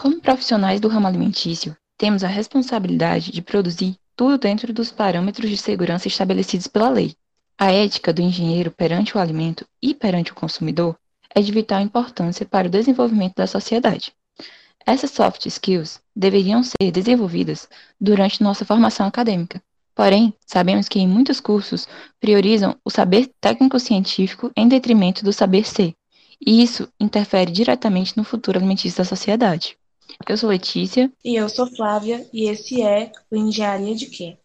Como profissionais do ramo alimentício, temos a responsabilidade de produzir tudo dentro dos parâmetros de segurança estabelecidos pela lei. A ética do engenheiro perante o alimento e perante o consumidor é de vital importância para o desenvolvimento da sociedade. Essas soft skills deveriam ser desenvolvidas durante nossa formação acadêmica. Porém, sabemos que em muitos cursos priorizam o saber técnico-científico em detrimento do saber ser, e isso interfere diretamente no futuro alimentício da sociedade. Eu sou Letícia. E eu sou Flávia, e esse é o Engenharia de Quê?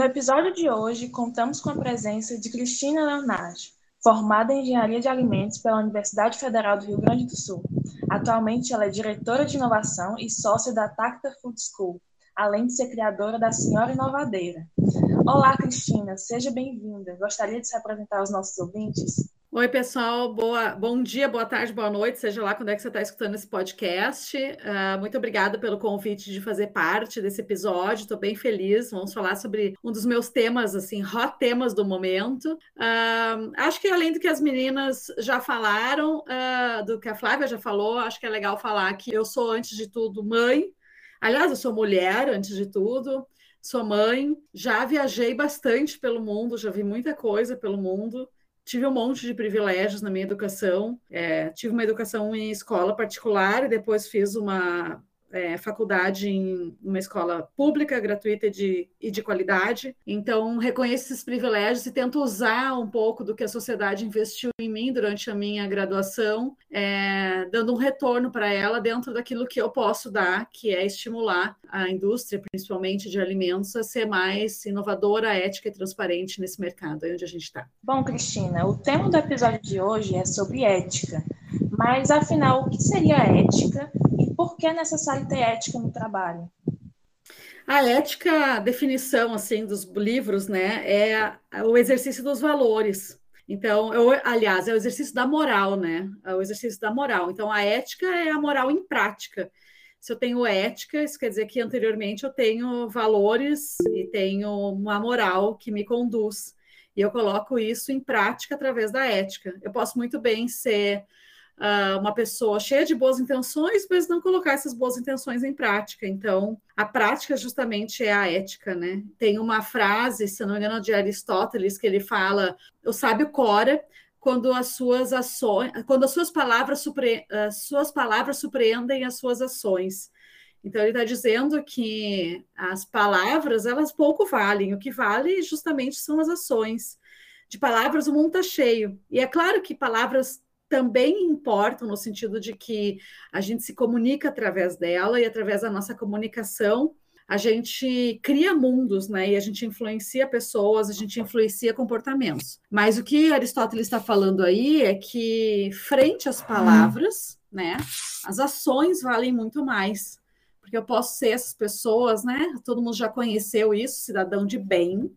No episódio de hoje, contamos com a presença de Cristina Leonardi, formada em Engenharia de Alimentos pela Universidade Federal do Rio Grande do Sul. Atualmente, ela é diretora de inovação e sócia da Tacta Food School, além de ser criadora da Senhora Inovadeira. Olá, Cristina, seja bem-vinda. Gostaria de se apresentar aos nossos ouvintes? Oi, pessoal, boa, bom dia, boa tarde, boa noite, seja lá quando é que você está escutando esse podcast. Uh, muito obrigada pelo convite de fazer parte desse episódio, estou bem feliz. Vamos falar sobre um dos meus temas, assim, hot temas do momento. Uh, acho que além do que as meninas já falaram, uh, do que a Flávia já falou, acho que é legal falar que eu sou, antes de tudo, mãe. Aliás, eu sou mulher, antes de tudo. Sou mãe, já viajei bastante pelo mundo, já vi muita coisa pelo mundo tive um monte de privilégios na minha educação. É, tive uma educação em escola particular e depois fiz uma é, faculdade em uma escola pública, gratuita de, e de qualidade. Então, reconheço esses privilégios e tento usar um pouco do que a sociedade investiu em mim durante a minha graduação, é, dando um retorno para ela dentro daquilo que eu posso dar, que é estimular a indústria, principalmente de alimentos, a ser mais inovadora, ética e transparente nesse mercado aí onde a gente está. Bom, Cristina, o tema do episódio de hoje é sobre ética. Mas, afinal, o que seria ética por que é necessário ter ética no trabalho? A ética, a definição assim dos livros, né, é o exercício dos valores. Então, eu, aliás, é o exercício da moral, né? É o exercício da moral. Então, a ética é a moral em prática. Se eu tenho ética, isso quer dizer que anteriormente eu tenho valores e tenho uma moral que me conduz. E eu coloco isso em prática através da ética. Eu posso muito bem ser uh, uma pessoa cheia de boas intenções, mas não colocar essas boas intenções em prática. Então, a prática justamente é a ética, né? Tem uma frase, se não me engano, de Aristóteles, que ele fala: o sábio cora quando as suas ações, quando as suas palavras, supre, as suas palavras surpreendem as suas ações. Então ele está dizendo que as palavras elas pouco valem, o que vale justamente são as ações. De palavras o mundo está cheio. E é claro que palavras também importam no sentido de que a gente se comunica através dela e através da nossa comunicação a gente cria mundos, né? E a gente influencia pessoas, a gente influencia comportamentos. Mas o que Aristóteles está falando aí é que, frente às palavras, né, as ações valem muito mais. Porque eu posso ser essas pessoas, né? Todo mundo já conheceu isso, cidadão de bem,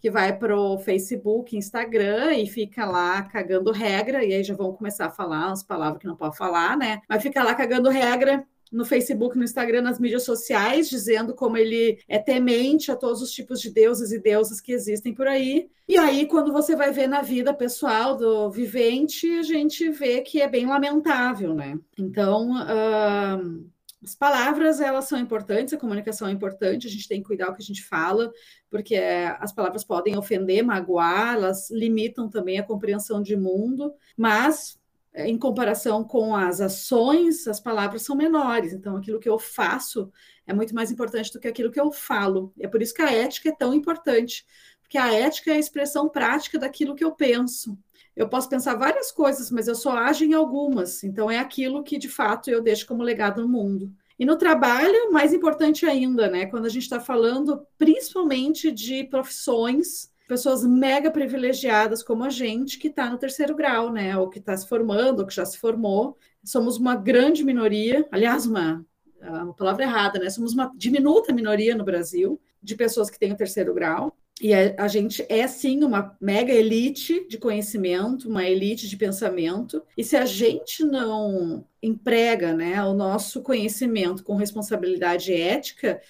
que vai para o Facebook, Instagram e fica lá cagando regra, e aí já vão começar a falar as palavras que não pode falar, né? Mas fica lá cagando regra no Facebook, no Instagram, nas mídias sociais, dizendo como ele é temente a todos os tipos de deuses e deusas que existem por aí. E aí, quando você vai ver na vida pessoal do vivente, a gente vê que é bem lamentável, né? Então, uh, as palavras, elas são importantes, a comunicação é importante, a gente tem que cuidar o que a gente fala, porque as palavras podem ofender, magoar, elas limitam também a compreensão de mundo, mas é, em comparação com as ações, as palavras são menores. Então, aquilo que eu faço é muito mais importante do que aquilo que eu falo. É por isso que a ética é tão importante, porque a ética é a expressão prática daquilo que eu penso. Eu posso pensar várias coisas, mas eu só ajo em algumas. Então, é aquilo que, de fato, eu deixo como legado no mundo. E no trabalho, mais importante ainda, né? Quando a gente está falando principalmente de profissões, pessoas mega privilegiadas como a gente, que está no terceiro grau, né? Ou que está se formando, ou que já se formou. Somos uma grande minoria, aliás, uma uma palavra errada, né? Somos uma diminuta minoria no Brasil de pessoas que têm o terceiro grau. E a, a, gente é sim uma mega elite de conhecimento, uma elite de pensamento. E se a gente não emprega né, o nosso conhecimento com responsabilidade ética,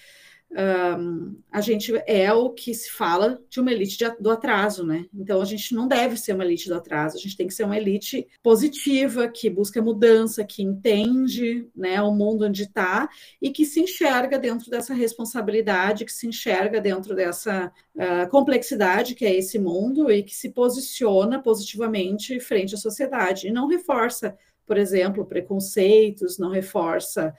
um, a gente é o que se fala de uma elite de, do atraso, né? Então a gente não deve ser uma elite do atraso, a gente tem que ser uma elite positiva, que busca mudança, que entende né, o mundo onde está e que se enxerga dentro dessa responsabilidade, que se enxerga dentro dessa uh, complexidade que é esse mundo e que se posiciona positivamente frente à sociedade e não reforça, por exemplo, preconceitos, não reforça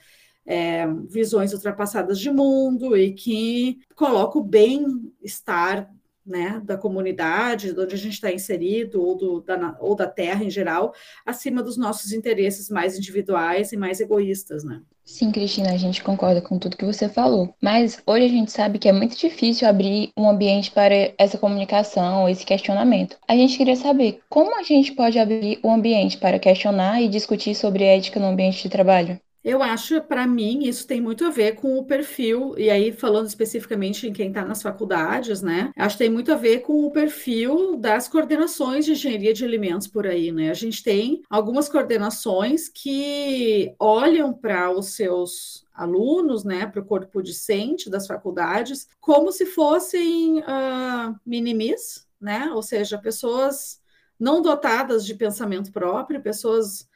é, visões ultrapassadas de mundo e que coloca o bem-estar né, da comunidade, de onde a gente está inserido, ou, do, da, ou da terra em geral, acima dos nossos interesses mais individuais e mais egoístas, né? Sim, Cristina, a gente concorda com tudo que você falou. Mas hoje a gente sabe que é muito difícil abrir um ambiente para essa comunicação, esse questionamento. A gente queria saber como a gente pode abrir o um ambiente para questionar e discutir sobre ética no ambiente de trabalho. Eu acho, para mim, isso tem muito a ver com o perfil, e aí falando especificamente em quem está nas faculdades, né? Acho que tem muito a ver com o perfil das coordenações de engenharia de alimentos por aí, né? A gente tem algumas coordenações que olham para os seus alunos, né, para o corpo discente das faculdades, como se fossem uh, minimis, né? Ou seja, pessoas não dotadas de pensamento próprio, pessoas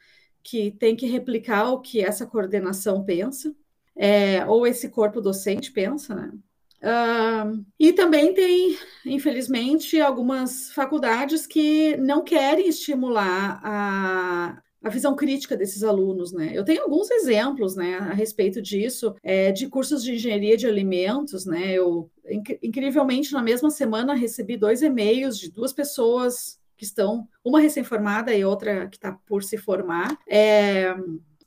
que tem que replicar o que essa coordenação pensa, é, ou esse corpo docente pensa, né? Uh, e também tem, infelizmente, algumas faculdades que não querem estimular a, a visão crítica desses alunos, né? Eu tenho alguns exemplos, né, a respeito disso, é, de cursos de engenharia de alimentos, né? Eu, incrivelmente, na mesma semana, recebi dois e-mails de duas pessoas que estão, uma recém-formada e outra que está por se formar, é,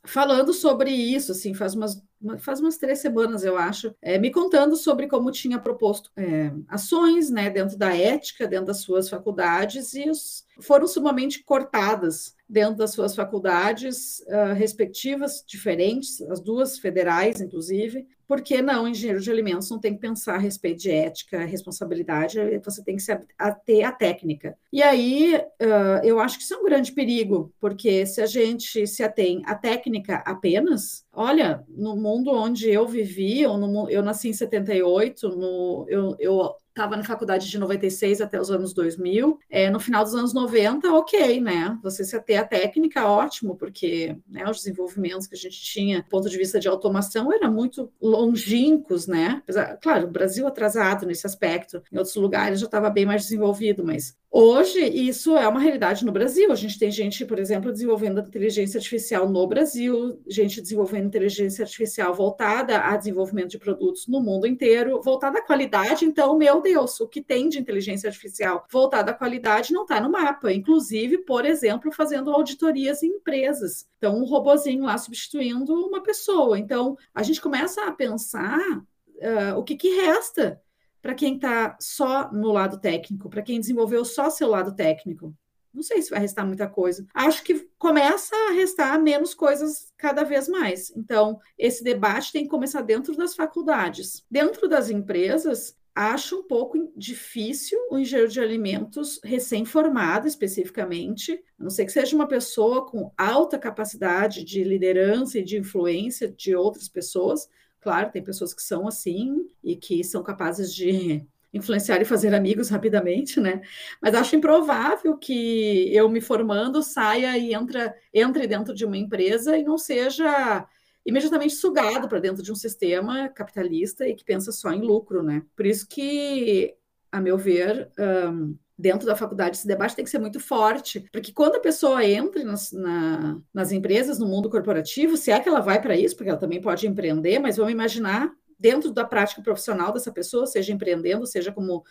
falando sobre isso, assim, faz umas, faz umas três semanas, eu acho, é, me contando sobre como tinha proposto é, ações né, dentro da ética, dentro das suas faculdades, e os, foram sumamente cortadas dentro das suas faculdades uh, respectivas, diferentes, as duas federais, inclusive, porque não, engenheiro de alimentos não tem que pensar a respeito de ética, responsabilidade, você tem que se ater à técnica. E aí, uh, eu acho que isso é um grande perigo, porque se a gente se atém à técnica apenas, olha, no mundo onde eu vivi, eu, no, eu nasci em 78, no, eu, eu estava na faculdade de 96 até os anos 2000. É, no final dos anos 90, ok, né? Você se até a técnica, ótimo, porque né, os desenvolvimentos que a gente tinha, do ponto de vista de automação, eram muito longínquos, né? Apesar, claro, o Brasil atrasado nesse aspecto, em outros lugares já estava bem mais desenvolvido, mas Hoje, isso é uma realidade no Brasil. A gente tem gente, por exemplo, desenvolvendo inteligência artificial no Brasil, gente desenvolvendo inteligência artificial voltada a desenvolvimento de produtos no mundo inteiro, voltada à qualidade. Então, meu Deus, o que tem de inteligência artificial voltada à qualidade não está no mapa. Inclusive, por exemplo, fazendo auditorias em empresas. Então, um robozinho lá substituindo uma pessoa. Então, a gente começa a pensar uh, o que, que resta para quem está só no lado técnico, para quem desenvolveu só seu lado técnico. Não sei se vai restar muita coisa. Acho que começa a restar menos coisas cada vez mais. Então, esse debate tem que começar dentro das faculdades. Dentro das empresas, acho um pouco difícil o engenheiro de alimentos recém-formado, especificamente, a não ser que seja uma pessoa com alta capacidade de liderança e de influência de outras pessoas, Claro, tem pessoas que são assim e que são capazes de influenciar e fazer amigos rapidamente, né? Mas acho improvável que eu me formando saia e entra, entre dentro de uma empresa e não seja imediatamente sugado para dentro de um sistema capitalista e que pensa só em lucro, né? Por isso que, a meu ver, um, dentro da faculdade, esse debate tem que ser muito forte, porque quando a pessoa entra nas, na, nas empresas, no mundo corporativo, se é que ela vai para isso, porque ela também pode empreender, mas vamos imaginar dentro da prática profissional dessa pessoa, seja empreendendo, seja como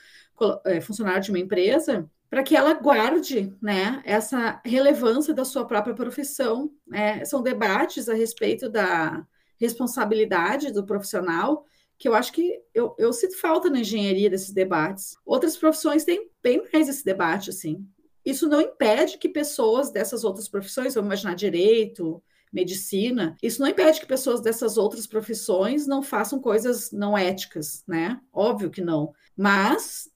é, funcionário de uma empresa, para que ela guarde né, essa relevância da sua própria profissão. Né? São debates a respeito da responsabilidade do profissional que eu acho que eu, eu sinto falta na engenharia desses debates. Outras profissões têm bem mais esse debate, assim. Isso não impede que pessoas dessas outras profissões, vamos imaginar direito, medicina, isso não impede que pessoas dessas outras profissões não façam coisas não éticas, né? Óbvio que não. Mas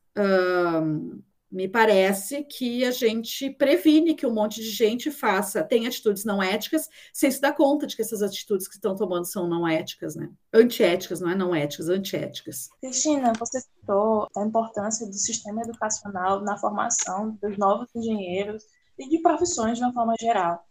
me parece que a gente previne que um monte de gente faça, tem atitudes não éticas, sem se dar conta de que essas atitudes que estão tomando são não éticas, né? Antiéticas, não é não éticas, antiéticas. Cristina, você citou a importância do sistema educacional na formação dos novos engenheiros e de profissões de uma forma geral.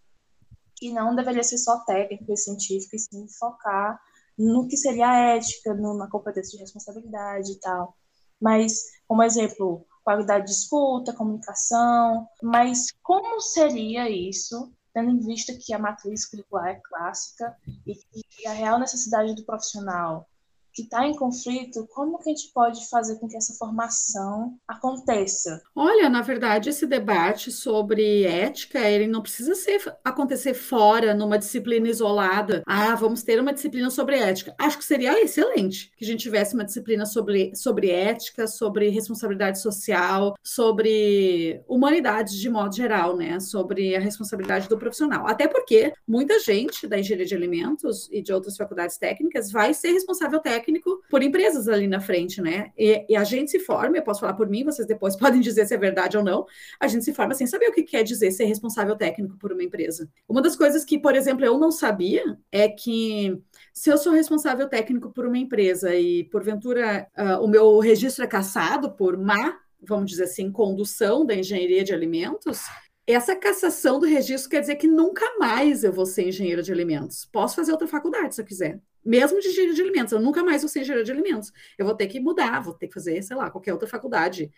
E não deveria ser só técnico e científico, e sim focar no que seria a ética, na competência de responsabilidade e tal. Mas, como exemplo, qualidade de escuta, comunicação, mas como seria isso, tendo em vista que a matriz curricular é clássica e que a real necessidade do profissional que está em conflito, como que a gente pode fazer com que essa formação aconteça? Olha, na verdade, esse debate sobre ética, ele não precisa ser, acontecer fora, numa disciplina isolada. Ah, vamos ter uma disciplina sobre ética. Acho que seria excelente que a gente tivesse uma disciplina sobre, sobre ética, sobre responsabilidade social, sobre humanidades de modo geral, né? Sobre a responsabilidade do profissional. Até porque muita gente da engenharia de alimentos e de outras faculdades técnicas vai ser responsável técnico técnico por empresas ali na frente, né? E, e, a gente se forma, eu posso falar por mim, vocês depois podem dizer se é verdade ou não, a gente se forma sem saber o que quer dizer ser responsável técnico por uma empresa. Uma das coisas que, por exemplo, eu não sabia é que se eu sou responsável técnico por uma empresa e, porventura, uh, o meu registro é caçado por má, vamos dizer assim, condução da engenharia de alimentos, essa cassação do registro quer dizer que nunca mais eu vou ser engenheiro de alimentos. Posso fazer outra faculdade se eu quiser mesmo de engenharia de alimentos, eu nunca mais vou ser engenheiro de alimentos. Eu vou ter que mudar, vou ter que fazer, sei lá, qualquer outra faculdade.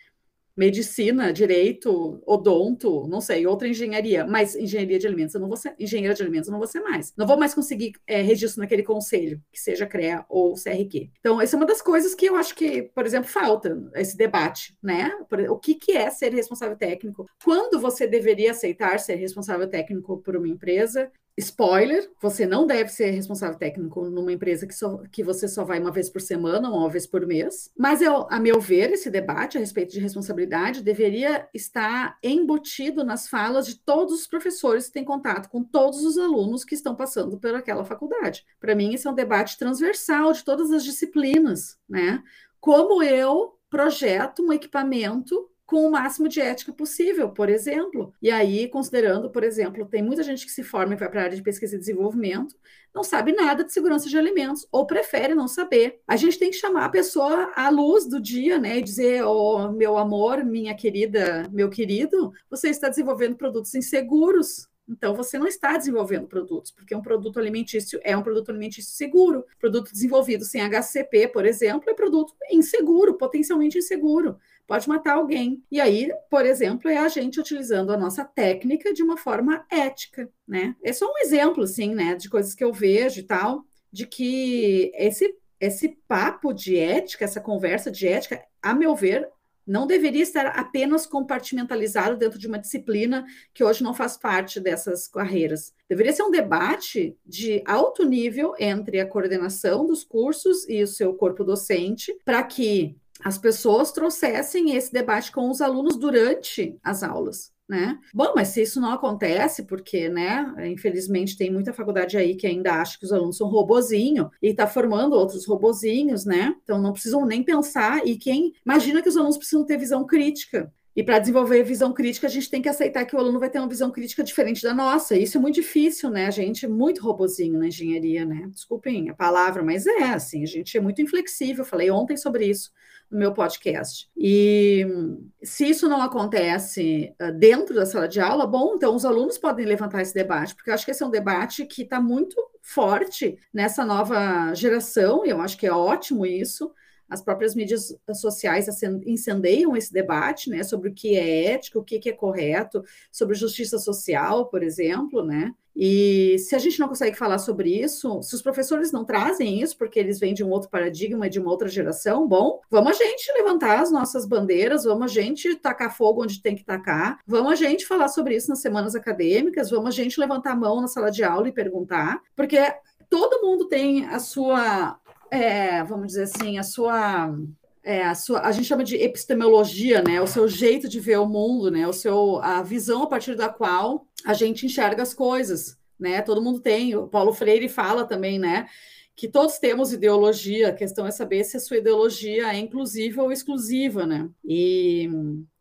Medicina, direito, odonto, não sei, outra engenharia, mas engenharia de alimentos eu não vou ser, engenheira de alimentos eu não vou ser mais. Não vou mais conseguir é, registro naquele conselho, que seja CREA ou CRQ. Então, essa é uma das coisas que eu acho que, por exemplo, falta esse debate, né? O que, que é ser responsável técnico? Quando você deveria aceitar ser responsável técnico por uma empresa? Spoiler, você não deve ser responsável técnico numa empresa que, só, que você só vai uma vez por semana ou uma vez por mês. Mas, eu, a meu ver, esse debate a respeito de responsabilidade deveria estar embutido nas falas de todos os professores que têm contato com todos os alunos que estão passando por aquela faculdade. Para mim, esse é um debate transversal de todas as disciplinas, né? Como eu projeto um equipamento com o máximo de ética possível, por exemplo. E aí, considerando, por exemplo, tem muita gente que se forma e vai para a área de pesquisa e desenvolvimento, não sabe nada de segurança de alimentos, ou prefere não saber. A gente tem que chamar a pessoa à luz do dia, né? E dizer, oh, meu amor, minha querida, meu querido, você está desenvolvendo produtos inseguros. Então, você não está desenvolvendo produtos, porque um produto alimentício é um produto alimentício seguro. Produto desenvolvido sem HCP, por exemplo, é produto inseguro, potencialmente inseguro pode matar alguém. E aí, por exemplo, é a gente utilizando a nossa técnica de uma forma ética, né? É só um exemplo, assim, né, de coisas que eu vejo e tal, de que esse, esse papo de ética, essa conversa de ética, a meu ver, não deveria estar apenas compartimentalizado dentro de uma disciplina que hoje não faz parte dessas carreiras. Deveria ser um debate de alto nível entre a coordenação dos cursos e o seu corpo docente, para que as pessoas trouxessem esse debate com os alunos durante as aulas. Né? Bom, mas se isso não acontece, porque, né, infelizmente tem muita faculdade aí que ainda acha que os alunos são robozinho e está formando outros robozinhos, né? Então não precisam nem pensar e quem imagina que os alunos precisam ter visão crítica. E para desenvolver visão crítica, a gente tem que aceitar que o aluno vai ter uma visão crítica diferente da nossa. Isso é muito difícil, né? A gente é muito robozinho na engenharia, né? Desculpem a palavra, mas é assim, a gente é muito inflexível. Falei ontem sobre isso no meu podcast. E se isso não acontece ah, dentro da sala de aula, bom, então os alunos podem levantar esse debate, porque eu acho que esse é um debate que está muito forte nessa nova geração, e eu acho que é ótimo isso. As próprias mídias sociais incendeiam esse debate, né, sobre o que é ético, o que é correto, sobre justiça social, por exemplo, né? E se a gente não consegue falar sobre isso, se os professores não trazem isso, porque eles vêm de um outro paradigma, de uma outra geração, bom, vamos a gente levantar as nossas bandeiras, vamos a gente tacar fogo onde tem que tacar, vamos a gente falar sobre isso nas semanas acadêmicas, vamos a gente levantar a mão na sala de aula e perguntar, porque todo mundo tem a sua, é, vamos dizer assim, a sua é, a, sua, a gente chama de epistemologia, né? O seu jeito de ver o mundo, né? O seu, a visão a partir da qual a gente enxerga as coisas. né? Todo mundo tem. O Paulo Freire fala também, né? Que todos temos ideologia. A questão é saber se a sua ideologia é inclusiva ou exclusiva, né? E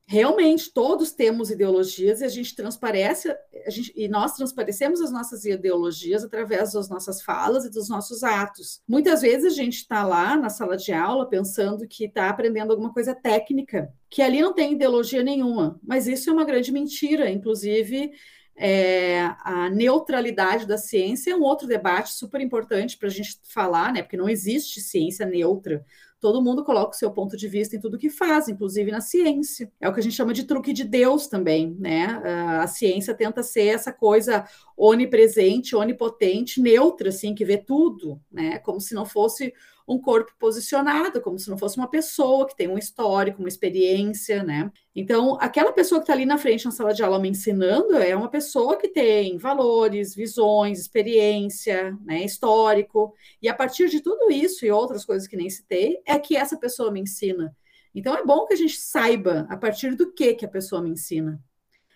realmente todos temos ideologias e a gente transparece a gente, e nós transparecemos as nossas ideologias através das nossas falas e dos nossos atos. Muitas vezes a gente está lá na sala de aula pensando que está aprendendo alguma coisa técnica, que ali não tem ideologia nenhuma, mas isso é uma grande mentira. Inclusive, é, a neutralidade da ciência é um outro debate super importante para a gente falar, né? Porque não existe ciência neutra. Todo mundo coloca o seu ponto de vista em tudo que faz, inclusive na ciência. É o que a gente chama de truque de Deus também, né? A ciência tenta ser essa coisa onipresente, onipotente, neutra, assim, que vê tudo, né? Como se não fosse um corpo posicionado, como se não fosse uma pessoa que tem um histórico, uma experiência, né? Então, aquela pessoa que está ali na frente na sala de aula me ensinando é uma pessoa que tem valores, visões, experiência, né, histórico, e a partir de tudo isso e outras coisas que nem citei, é que essa pessoa me ensina. Então, é bom que a gente saiba a partir do que que a pessoa me ensina.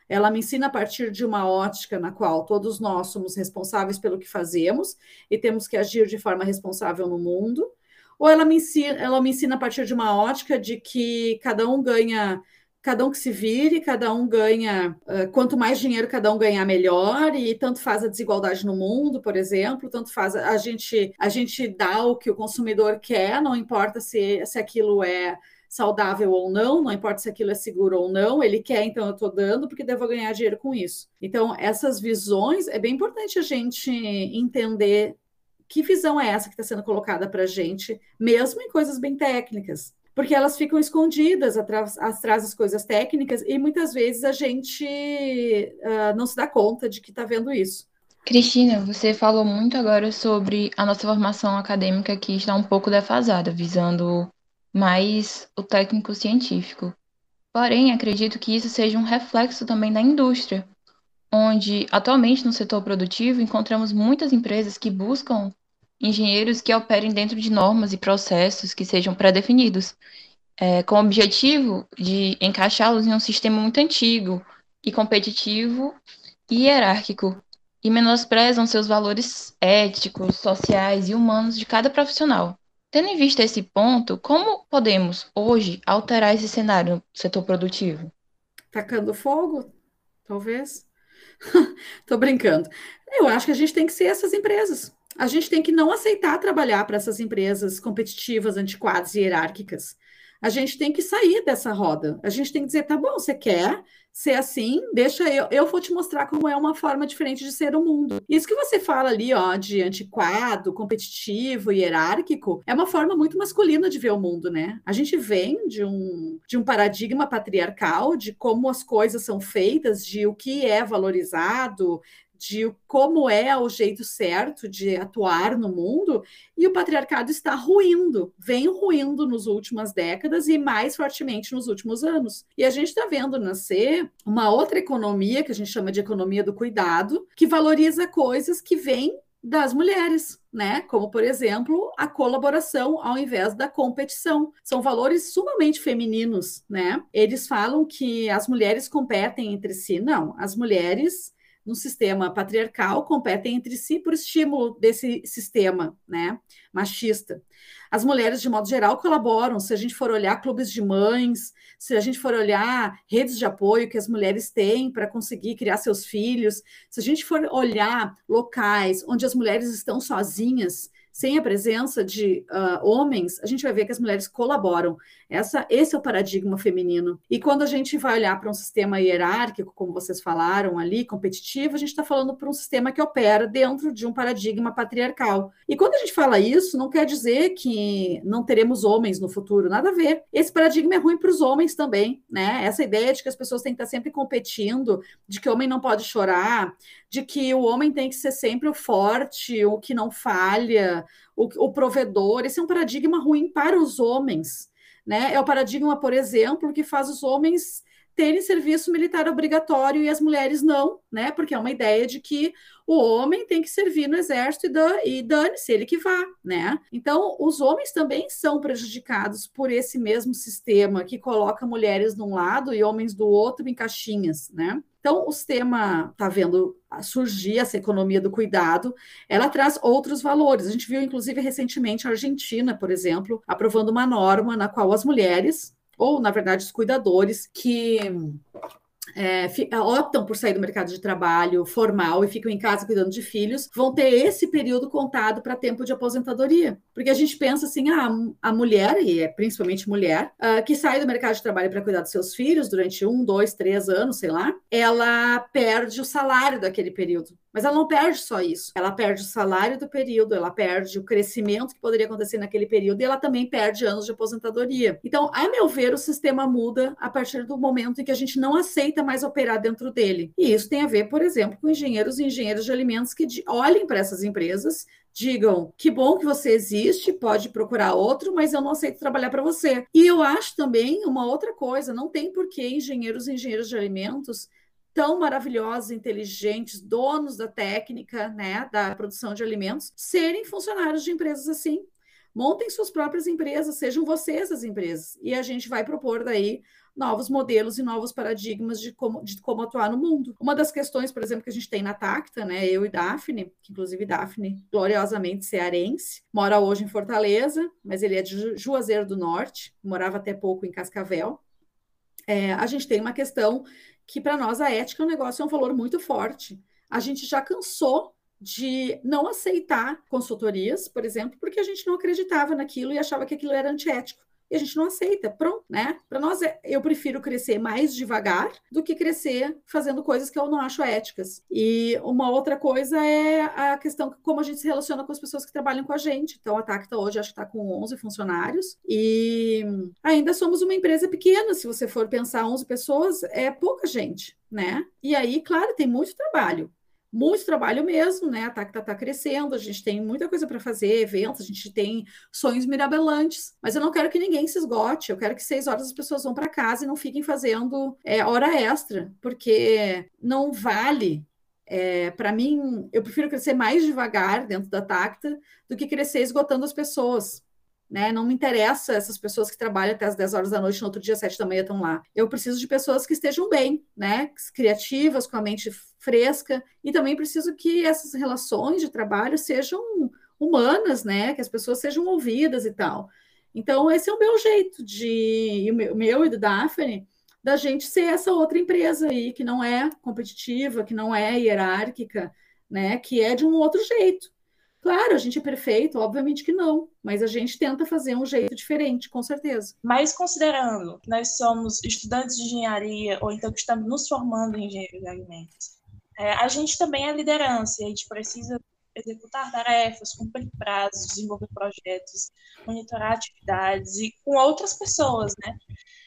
Ela me ensina a partir de uma ótica na qual todos nós somos responsáveis pelo que fazemos e temos que agir de forma responsável no mundo, ou ela me ensina, ela me ensina a partir de uma ótica de que cada um ganha, cada um que se vire, cada um ganha, uh, quanto mais dinheiro cada um ganhar, melhor, e tanto faz a desigualdade no mundo, por exemplo, tanto faz a, a gente a gente dá o que o consumidor quer, não importa se, se aquilo é saudável ou não, não importa se aquilo é seguro ou não, ele quer, então eu estou dando porque devo ganhar dinheiro com isso. Então, essas visões, é bem importante a gente entender que visão é essa que está sendo colocada para a gente, mesmo em coisas bem técnicas? Porque elas ficam escondidas atrás, atrás das coisas técnicas e muitas vezes a gente uh, não se dá conta de que está vendo isso. Cristina, você falou muito agora sobre a nossa formação acadêmica que está um pouco defasada, visando mais o técnico científico. Porém, acredito que isso seja um reflexo também da indústria, onde atualmente no setor produtivo encontramos muitas empresas que buscam engenheiros que operem dentro de normas e processos que sejam pré-definidos, é, com o objetivo de encaixá-los em um sistema muito antigo e competitivo e hierárquico, e menosprezam seus valores éticos, sociais e humanos de cada profissional. Tendo em vista esse ponto, como podemos hoje alterar esse cenário no setor produtivo? Tacando fogo, talvez. Tô brincando. Eu acho que a gente tem que ser essas empresas a gente tem que não aceitar trabalhar para essas empresas competitivas, antiquadas e hierárquicas. A gente tem que sair dessa roda. A gente tem que dizer, tá bom, você quer ser assim, deixa eu, eu vou te mostrar como é uma forma diferente de ser o mundo. Isso que você fala ali, ó, de antiquado, competitivo, hierárquico, é uma forma muito masculina de ver o mundo, né? A gente vem de um, de um paradigma patriarcal de como as coisas são feitas, de o que é valorizado, de como é o jeito certo de atuar no mundo, e o patriarcado está ruindo, vem ruindo nas últimas décadas e mais fortemente nos últimos anos. E a gente está vendo nascer uma outra economia, que a gente chama de economia do cuidado, que valoriza coisas que vêm das mulheres, né? Como, por exemplo, a colaboração ao invés da competição. São valores sumamente femininos, né? Eles falam que as mulheres competem entre si. Não, as mulheres no sistema patriarcal competem entre si por estímulo desse sistema né, machista. As mulheres, de modo geral, colaboram. Se a gente for olhar clubes de mães, se a gente for olhar redes de apoio que as mulheres têm para conseguir criar seus filhos, se a gente for olhar locais onde as mulheres estão sozinhas, sem a presença de uh, homens, a gente vai ver que as mulheres colaboram. Essa, esse é o paradigma feminino. E quando a gente vai olhar para um sistema hierárquico, como vocês falaram ali, competitivo, a gente está falando para um sistema que opera dentro de um paradigma patriarcal. E quando a gente fala isso, não quer dizer que não teremos homens no futuro, nada a ver. Esse paradigma é ruim para os homens também, né? Essa ideia de que as pessoas têm que estar sempre competindo, de que o homem não pode chorar, de que o homem tem que ser sempre o forte, o que não falha, o, o provedor. Esse é um paradigma ruim para os homens. Né? É o paradigma, por exemplo, que faz os homens terem serviço militar obrigatório e as mulheres não, né? Porque é uma ideia de que o homem tem que servir no exército e dane-se, ele que vá, né? Então, os homens também são prejudicados por esse mesmo sistema que coloca mulheres de um lado e homens do outro em caixinhas, né? Então, o sistema está vendo surgir essa economia do cuidado, ela traz outros valores. A gente viu, inclusive, recentemente a Argentina, por exemplo, aprovando uma norma na qual as mulheres, ou, na verdade, os cuidadores, que é, é, optam por sair do mercado de trabalho formal e ficam em casa cuidando de filhos, vão ter esse período contado para tempo de aposentadoria. Porque a gente pensa assim, ah, a mulher, e é principalmente mulher, uh, que sai do mercado de trabalho para cuidar dos seus filhos durante um, dois, três anos, sei lá, ela perde o salário daquele período. Mas ela não perde só isso. Ela perde o salário do período, ela perde o crescimento que poderia acontecer naquele período e ela também perde anos de aposentadoria. Então, a meu ver, o sistema muda a partir do momento em que a gente não aceita mais operar dentro dele. E isso tem a ver, por exemplo, com engenheiros e engenheiros de alimentos que olhem para essas empresas digam que bom que você existe, pode procurar outro, mas eu não aceito trabalhar para você. E eu acho também uma outra coisa, não tem por que engenheiros e engenheiros de alimentos tão maravilhosos, inteligentes, donos da técnica, né, da produção de alimentos, serem funcionários de empresas assim. Montem suas próprias empresas, sejam vocês as empresas. E a gente vai propor daí novos modelos e novos paradigmas de como, de como atuar no mundo. Uma das questões, por exemplo, que a gente tem na Tacta, né, eu e Daphne, que inclusive Daphne, gloriosamente cearense, mora hoje em Fortaleza, mas ele é de Juazeiro do Norte, morava até pouco em Cascavel. É, a gente tem uma questão que para nós a ética é um negócio, é um valor muito forte. A gente já cansou de não aceitar consultorias, por exemplo, porque a gente não acreditava naquilo e achava que aquilo era antiético e a gente não aceita. Pronto, né? Para nós, é, eu prefiro crescer mais devagar do que crescer fazendo coisas que eu não acho éticas. E uma outra coisa é a questão como a gente se relaciona com as pessoas que trabalham com a gente. Então, a Tacta hoje acho que está com 11 funcionários e ainda somos uma empresa pequena. Se você for pensar 11 pessoas, é pouca gente, né? E aí, claro, tem muito trabalho muito trabalho mesmo, né? A Tacta está crescendo, a gente tem muita coisa para fazer, eventos, a gente tem sonhos mirabolantes, mas eu não quero que ninguém se esgote, eu quero que seis horas as pessoas vão para casa e não fiquem fazendo é, hora extra, porque não vale. É, para mim, eu prefiro crescer mais devagar dentro da Tacta do que crescer esgotando as pessoas. Né? Não me interessa essas pessoas que trabalham até as 10 horas da noite, no outro dia, 7 da manhã, estão lá. Eu preciso de pessoas que estejam bem, né? Criativas, com a mente fresca, e também preciso que essas relações de trabalho sejam humanas, né? Que as pessoas sejam ouvidas e tal. Então, esse é o meu jeito de, o meu e do Daphne, da gente ser essa outra empresa aí, que não é competitiva, que não é hierárquica, né? Que é de um outro jeito. Claro, a gente é perfeito, obviamente que não, mas a gente tenta fazer um jeito diferente, com certeza. Mas considerando que nós somos estudantes de engenharia, ou então que estamos nos formando em engenharia de alimentos, é, a gente também é liderança, e a gente precisa executar tarefas, cumprir prazos, desenvolver projetos, monitorar atividades e com outras pessoas, né?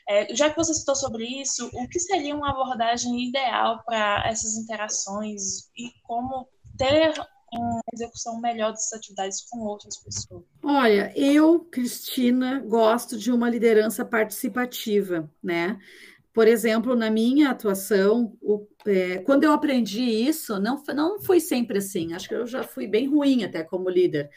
É, já que você citou sobre isso, o que seria uma abordagem ideal para essas interações e como ter uma execução melhor dessas atividades com outras pessoas? Olha, eu, Cristina, gosto de uma liderança participativa, né? Por exemplo, na minha atuação, o, é, quando eu aprendi isso, não, não foi sempre assim, acho que eu já fui bem ruim até como líder,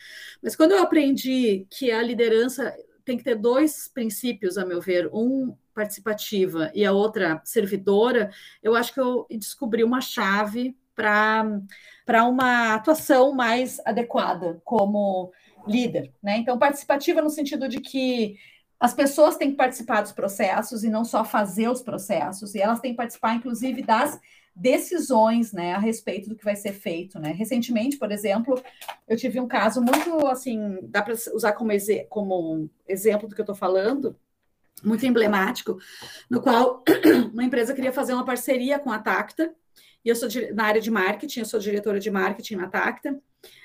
mas quando eu aprendi que a liderança tem que ter dois princípios, a meu ver, um participativa e a outra servidora, eu acho que eu descobri uma chave para uma atuação mais adequada como líder. Né? Então, participativa no sentido de que as pessoas têm que participar dos processos e não só fazer os processos, e elas têm que participar, inclusive, das decisões né, a respeito do que vai ser feito. Né? Recentemente, por exemplo, eu tive um caso muito assim, dá para usar como, como exemplo do que eu estou falando, muito emblemático, no qual uma empresa queria fazer uma parceria com a Tacta e eu sou na área de marketing, eu sou diretora de marketing na Tacta.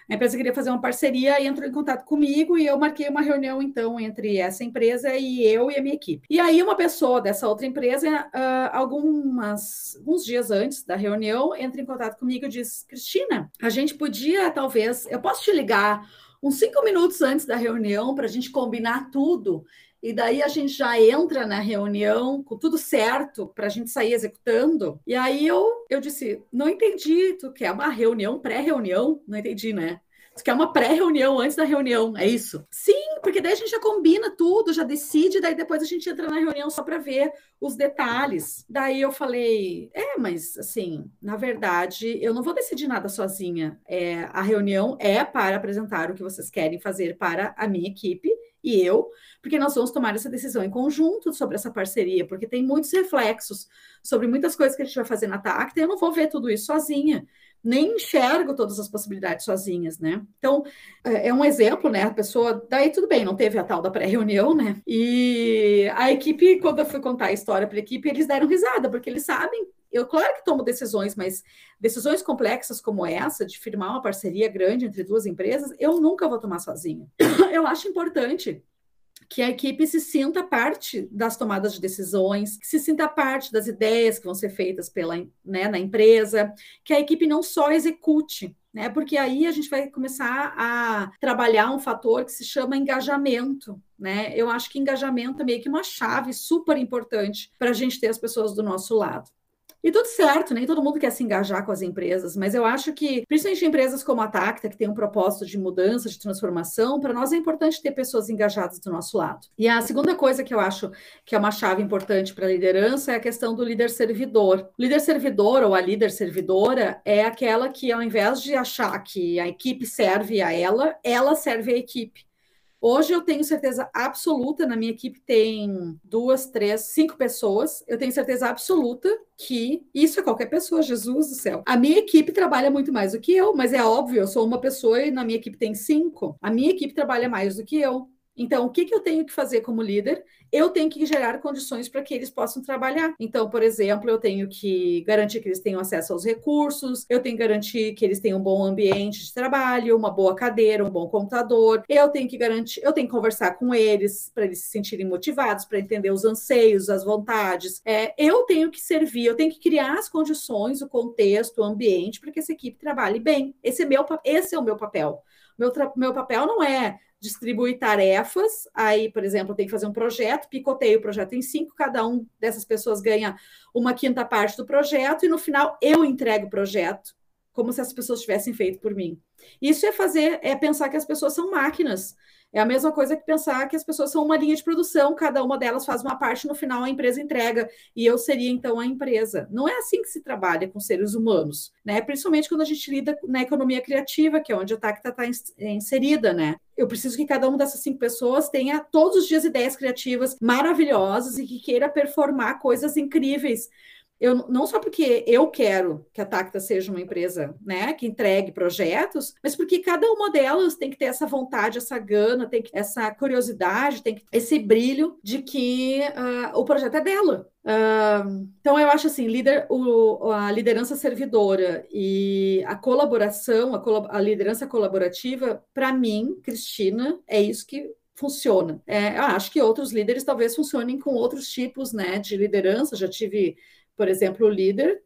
A empresa queria fazer uma parceria e entrou em contato comigo e eu marquei uma reunião, então, entre essa empresa e eu e a minha equipe. E aí, uma pessoa dessa outra empresa, uh, algumas, alguns dias antes da reunião, entra em contato comigo e diz: Cristina, a gente podia, talvez, eu posso te ligar uns cinco minutos antes da reunião para a gente combinar tudo e daí a gente já entra na reunião com tudo certo para a gente sair executando. E aí eu, eu disse: não entendi, tu quer uma reunião, pré-reunião? Não entendi, né? Tu quer uma pré-reunião antes da reunião, é isso? Sim, porque daí a gente já combina tudo, já decide, daí depois a gente entra na reunião só para ver os detalhes. Daí eu falei, é, mas assim, na verdade, eu não vou decidir nada sozinha. É, a reunião é para apresentar o que vocês querem fazer para a minha equipe e eu, porque nós vamos tomar essa decisão em conjunto sobre essa parceria, porque tem muitos reflexos sobre muitas coisas que a gente vai fazer na TACTA, eu não vou ver tudo isso sozinha, nem enxergo todas as possibilidades sozinhas, né? Então, é, é um exemplo, né? A pessoa, daí tudo bem, não teve a tal da pré-reunião, né? E a equipe, quando eu fui contar a história para a equipe, eles deram risada, porque eles sabem eu, claro que tomo decisões, mas decisões complexas como essa, de firmar uma parceria grande entre duas empresas, eu nunca vou tomar sozinha. Eu acho importante que a equipe se sinta parte das tomadas de decisões, que se sinta parte das ideias que vão ser feitas pela, né, na empresa, que a equipe não só execute, né? Porque aí a gente vai começar a trabalhar um fator que se chama engajamento, né? Eu acho que engajamento é meio que uma chave super importante para a gente ter as pessoas do nosso lado. E tudo certo, nem todo mundo quer se engajar com as empresas, mas eu acho que, principalmente empresas como a Tacta, que tem um propósito de mudança, de transformação, para nós é importante ter pessoas engajadas do nosso lado. E a segunda coisa que eu acho que é uma chave importante para a liderança é a questão do líder servidor. O líder servidor ou a líder servidora é aquela que, ao invés de achar que a equipe serve a ela, ela serve a equipe. Hoje eu tenho certeza absoluta, na minha equipe tem duas, três, cinco pessoas. Eu tenho certeza absoluta que isso é qualquer pessoa, Jesus do céu. A minha equipe trabalha muito mais do que eu, mas é óbvio, eu sou uma pessoa e na minha equipe tem cinco. A minha equipe trabalha mais do que eu. Então, o que, que eu tenho que fazer como líder? Eu tenho que gerar condições para que eles possam trabalhar. Então, por exemplo, eu tenho que garantir que eles tenham acesso aos recursos, eu tenho que garantir que eles tenham um bom ambiente de trabalho, uma boa cadeira, um bom computador. Eu tenho que garantir, eu tenho que conversar com eles para eles se sentirem motivados, para entender os anseios, as vontades. É, eu tenho que servir, eu tenho que criar as condições, o contexto, o ambiente para que essa equipe trabalhe bem. Esse é, meu, esse é o meu papel. Meu, meu papel não é distribuir tarefas. Aí, por exemplo, tem que fazer um projeto, picoteio o projeto em cinco, cada um dessas pessoas ganha uma quinta parte do projeto, e no final eu entrego o projeto, como se as pessoas tivessem feito por mim. Isso é fazer, é pensar que as pessoas são máquinas. É a mesma coisa que pensar que as pessoas são uma linha de produção, cada uma delas faz uma parte, no final a empresa entrega, e eu seria então a empresa. Não é assim que se trabalha com seres humanos, né? Principalmente quando a gente lida na economia criativa, que é onde a Tacta está inserida, né? Eu preciso que cada uma dessas cinco pessoas tenha todos os dias ideias criativas maravilhosas e que queira performar coisas incríveis eu não só porque eu quero que a Tacta seja uma empresa né, que entregue projetos, mas porque cada uma delas tem que ter essa vontade, essa gana, tem que, essa curiosidade, tem que, esse brilho de que uh, o projeto é dela. Uh, então eu acho assim, líder, o, a liderança servidora e a colaboração, a, a liderança colaborativa, para mim, Cristina, é isso que funciona. É, eu acho que outros líderes talvez funcionem com outros tipos né, de liderança. Já tive por exemplo, o líder,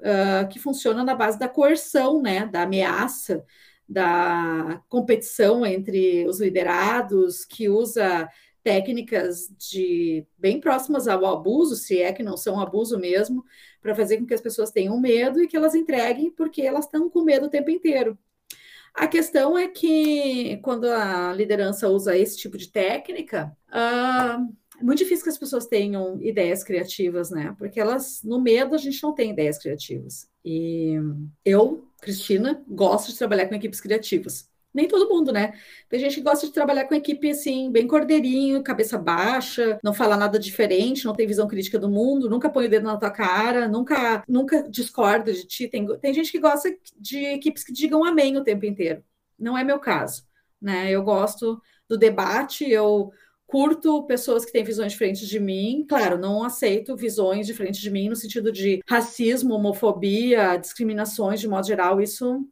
uh, que funciona na base da coerção, né, da ameaça, da competição entre os liderados, que usa técnicas de bem próximas ao abuso, se é que não são abuso mesmo, para fazer com que as pessoas tenham medo e que elas entreguem porque elas estão com medo o tempo inteiro. A questão é que quando a liderança usa esse tipo de técnica, uh, é muito difícil que as pessoas tenham ideias criativas, né? Porque elas, no medo, a gente não tem ideias criativas. E eu, Cristina, gosto de trabalhar com equipes criativas. Nem todo mundo, né? Tem gente que gosta de trabalhar com equipe assim, bem cordeirinho, cabeça baixa, não fala nada diferente, não tem visão crítica do mundo, nunca põe o dedo na tua cara, nunca, nunca discorda de ti. Tem, tem gente que gosta de equipes que digam amém o tempo inteiro. Não é meu caso, né? Eu gosto do debate, eu curto pessoas que têm visões diferentes de mim. Claro, não aceito visões diferentes de mim no sentido de racismo, homofobia, discriminações de modo geral. Isso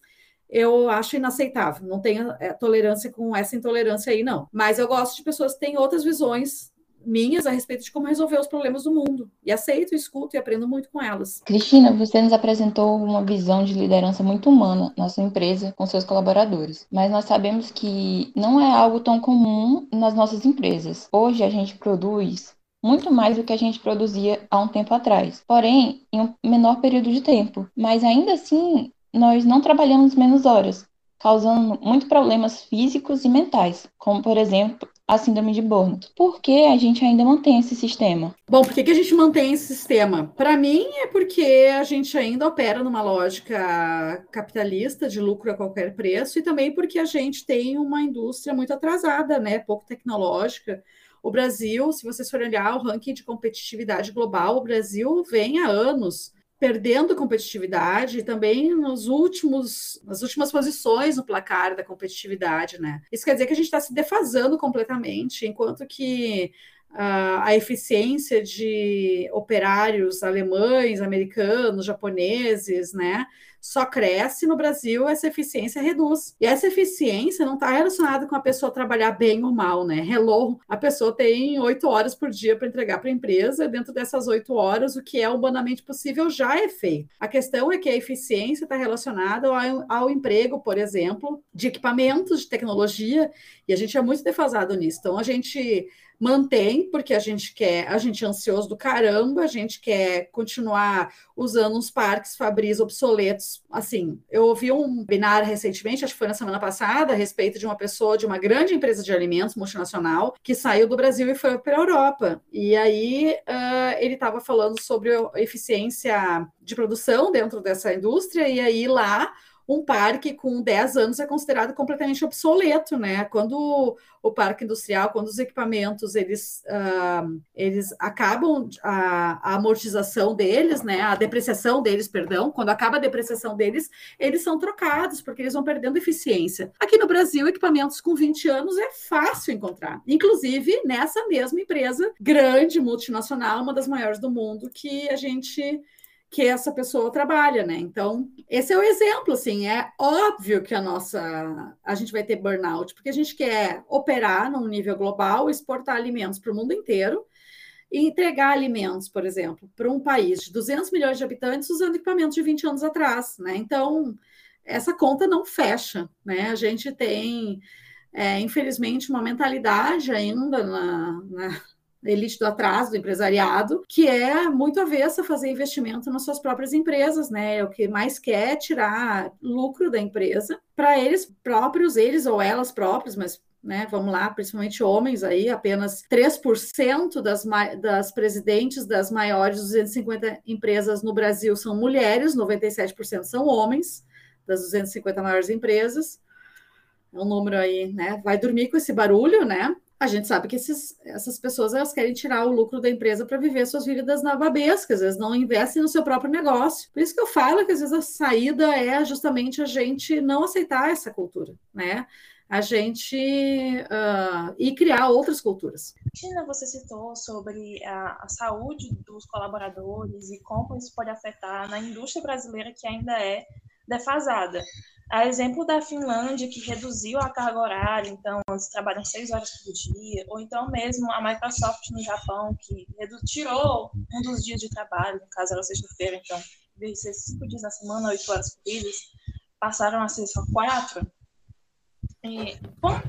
eu acho inaceitável. Não tenho é, tolerância com essa intolerância aí, não. Mas eu gosto de pessoas que têm outras visões minhas a respeito de como resolver os problemas do mundo. E aceito, escuto e aprendo muito com elas. Cristina, você nos apresentou uma visão de liderança muito humana na sua empresa com seus colaboradores. Mas nós sabemos que não é algo tão comum nas nossas empresas. Hoje a gente produz muito mais do que a gente produzia há um tempo atrás, porém em um menor período de tempo. Mas ainda assim, nós não trabalhamos menos horas, causando muitos problemas físicos e mentais, como por exemplo a síndrome de Burnout. Por que a gente ainda mantém esse sistema? Bom, por que, que a gente mantém esse sistema? Para mim, é porque a gente ainda opera numa lógica capitalista de lucro a qualquer preço e também porque a gente tem uma indústria muito atrasada, né? Pouco tecnológica. O Brasil, se vocês forem olhar o ranking de competitividade global, o Brasil vem há anos perdendo competitividade e também nos últimos, nas últimas posições no placar da competitividade, né? Isso quer dizer que a gente está se defasando completamente, enquanto que uh, a eficiência de operários alemães, americanos, japoneses, né? Só cresce no Brasil, essa eficiência reduz. E essa eficiência não está relacionada com a pessoa trabalhar bem ou mal, né? Hello, a pessoa tem oito horas por dia para entregar para a empresa, dentro dessas oito horas, o que é humanamente possível já é feito. A questão é que a eficiência está relacionada ao, ao emprego, por exemplo, de equipamentos, de tecnologia, e a gente é muito defasado nisso. Então, a gente mantém, porque a gente quer, a gente é ansioso do caramba, a gente quer continuar usando uns parques Fabris obsoletos. Assim, eu ouvi um binário recentemente, acho que foi na semana passada, a respeito de uma pessoa de uma grande empresa de alimentos multinacional que saiu do Brasil e foi para a Europa. E aí uh, ele estava falando sobre eficiência de produção dentro dessa indústria, e aí lá um parque com 10 anos é considerado completamente obsoleto, né? Quando o parque industrial, quando os equipamentos eles, uh, eles acabam a, a, amortização deles, né? A depreciação deles, perdão, quando acaba a depreciação deles, eles são trocados porque eles vão perdendo eficiência. Aqui no Brasil, equipamentos com 20 anos é fácil encontrar, inclusive nessa mesma empresa grande multinacional, uma das maiores do mundo, que a gente que essa pessoa trabalha, né? Então, esse é o exemplo, assim, é óbvio que a nossa, a gente vai ter burnout, porque a gente quer operar num nível global, exportar alimentos para o mundo inteiro e entregar alimentos, por exemplo, para um país de 200 milhões de habitantes usando equipamentos de 20 anos atrás, né? Então, essa conta não fecha, né? A gente tem, é, infelizmente, uma mentalidade ainda na, na elite do atraso, do empresariado, que é muito avessa fazer investimento nas suas próprias empresas, né? É o que mais quer tirar lucro da empresa para eles próprios, eles ou elas próprios, mas né, vamos lá, principalmente homens aí, apenas 3% das, das presidentes das maiores 250 empresas no Brasil são mulheres, 97% são homens das 250 maiores empresas. É um número aí, né? Vai dormir com esse barulho, né? A gente sabe que esses, essas pessoas elas querem tirar o lucro da empresa para viver suas vidas navabescas, elas não investem no seu próprio negócio. Por isso que eu falo que às vezes a saída é justamente a gente não aceitar essa cultura, né? A gente uh, e criar outras culturas. Tina, você citou sobre a, a saúde dos colaboradores e como isso pode afetar na indústria brasileira que ainda é defasada. A exemplo da Finlândia, que reduziu a carga horária, então eles trabalham seis horas por dia, ou então mesmo a Microsoft no Japão, que tirou um dos dias de trabalho, no caso era sexta-feira, então, de ser cinco dias na semana, oito horas por dia, passaram a ser só quatro. E como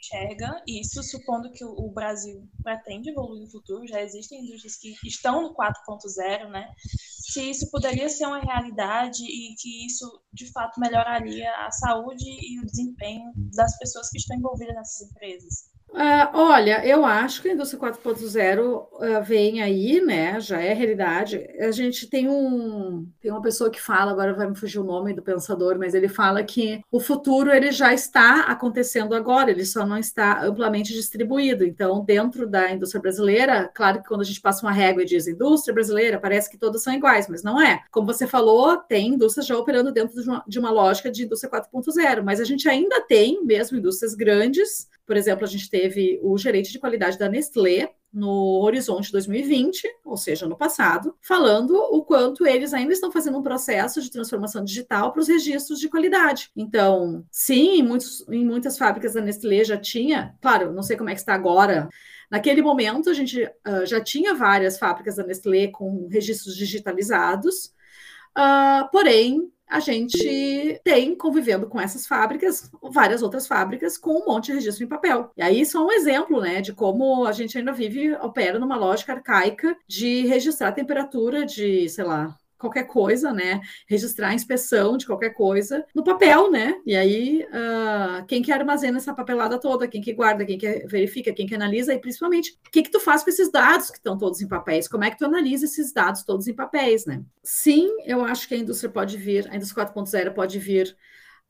enxerga isso, supondo que o Brasil pretende evoluir no futuro, já existem indústrias que estão no 4.0, né? Se isso poderia ser uma realidade e que isso, de fato, melhoraria a saúde e o desempenho das pessoas que estão envolvidas nessas empresas. Uh, olha, eu acho que a indústria 4.0 uh, vem aí, né? Já é realidade. A gente tem um tem uma pessoa que fala, agora vai me fugir o nome do pensador, mas ele fala que o futuro ele já está acontecendo agora, ele só não está amplamente distribuído. Então, dentro da indústria brasileira, claro que quando a gente passa uma régua e diz indústria brasileira, parece que todas são iguais, mas não é. Como você falou, tem indústrias já operando dentro de uma, de uma lógica de indústria 4.0, mas a gente ainda tem mesmo indústrias grandes Por exemplo, a gente teve o gerente de qualidade da Nestlé, no Horizonte 2020, ou seja, no passado, falando o quanto eles ainda estão fazendo um processo de transformação digital para os registros de qualidade. Então, sim, em, muitos, em muitas fábricas da Nestlé já tinha, claro, não sei como é que está agora. Naquele momento, a gente uh, já tinha várias fábricas da Nestlé com registros digitalizados, uh, porém, a gente tem, convivendo com essas fábricas, várias outras fábricas com um monte de registro em papel. E aí, só um exemplo, né, de como a gente ainda vive, opera numa lógica arcaica de registrar temperatura de, sei lá, qualquer coisa, né? Registrar a inspeção de qualquer coisa no papel, né? E aí, uh, quem que armazena essa papelada toda, quem que guarda, quem que verifica, quem que analisa, e principalmente, o que que tu faz com esses dados que estão todos em papéis? Como é que tu analisa esses dados todos em papéis, né? Sim, eu acho que a indústria pode vir, a indústria 4.0 pode vir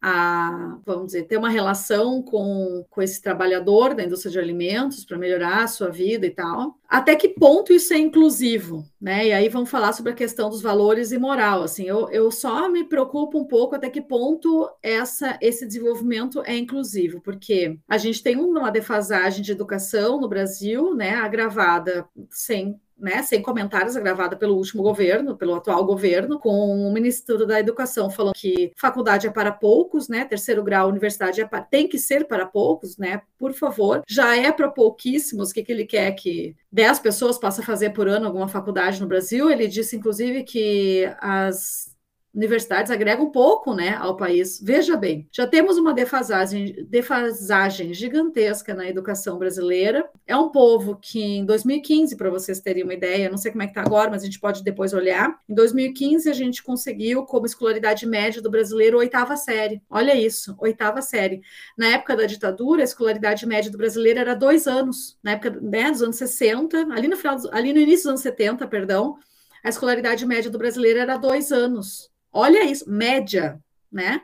a, vamos dizer, ter uma relação com, com esse trabalhador da indústria de alimentos para melhorar a sua vida e tal. Até que ponto isso é inclusivo, né? E aí vamos falar sobre a questão dos valores e moral. Assim, eu, eu só me preocupo um pouco até que ponto essa, esse desenvolvimento é inclusivo, porque a gente tem uma defasagem de educação no Brasil, né, agravada sem né, sem comentários, gravada pelo último governo, pelo atual governo, com o ministro da Educação falando que faculdade é para poucos, né, terceiro grau, universidade é para, tem que ser para poucos, né, por favor. Já é para pouquíssimos, o que, que ele quer que 10 pessoas possam fazer por ano alguma faculdade no Brasil. Ele disse, inclusive, que as universidades agregam pouco né, ao país. Veja bem, já temos uma defasagem, defasagem gigantesca na educação brasileira. É um povo que, em 2015, para vocês terem uma ideia, não sei como é que está agora, mas a gente pode depois olhar. Em 2015, a gente conseguiu, como escolaridade média do brasileiro, oitava série. Olha isso, oitava série. Na época da ditadura, a escolaridade média do brasileiro era dois anos. Na época né, dos anos 60, ali no, final, ali no início dos anos 70, perdão, a escolaridade média do brasileiro era dois anos. Olha isso, média, né?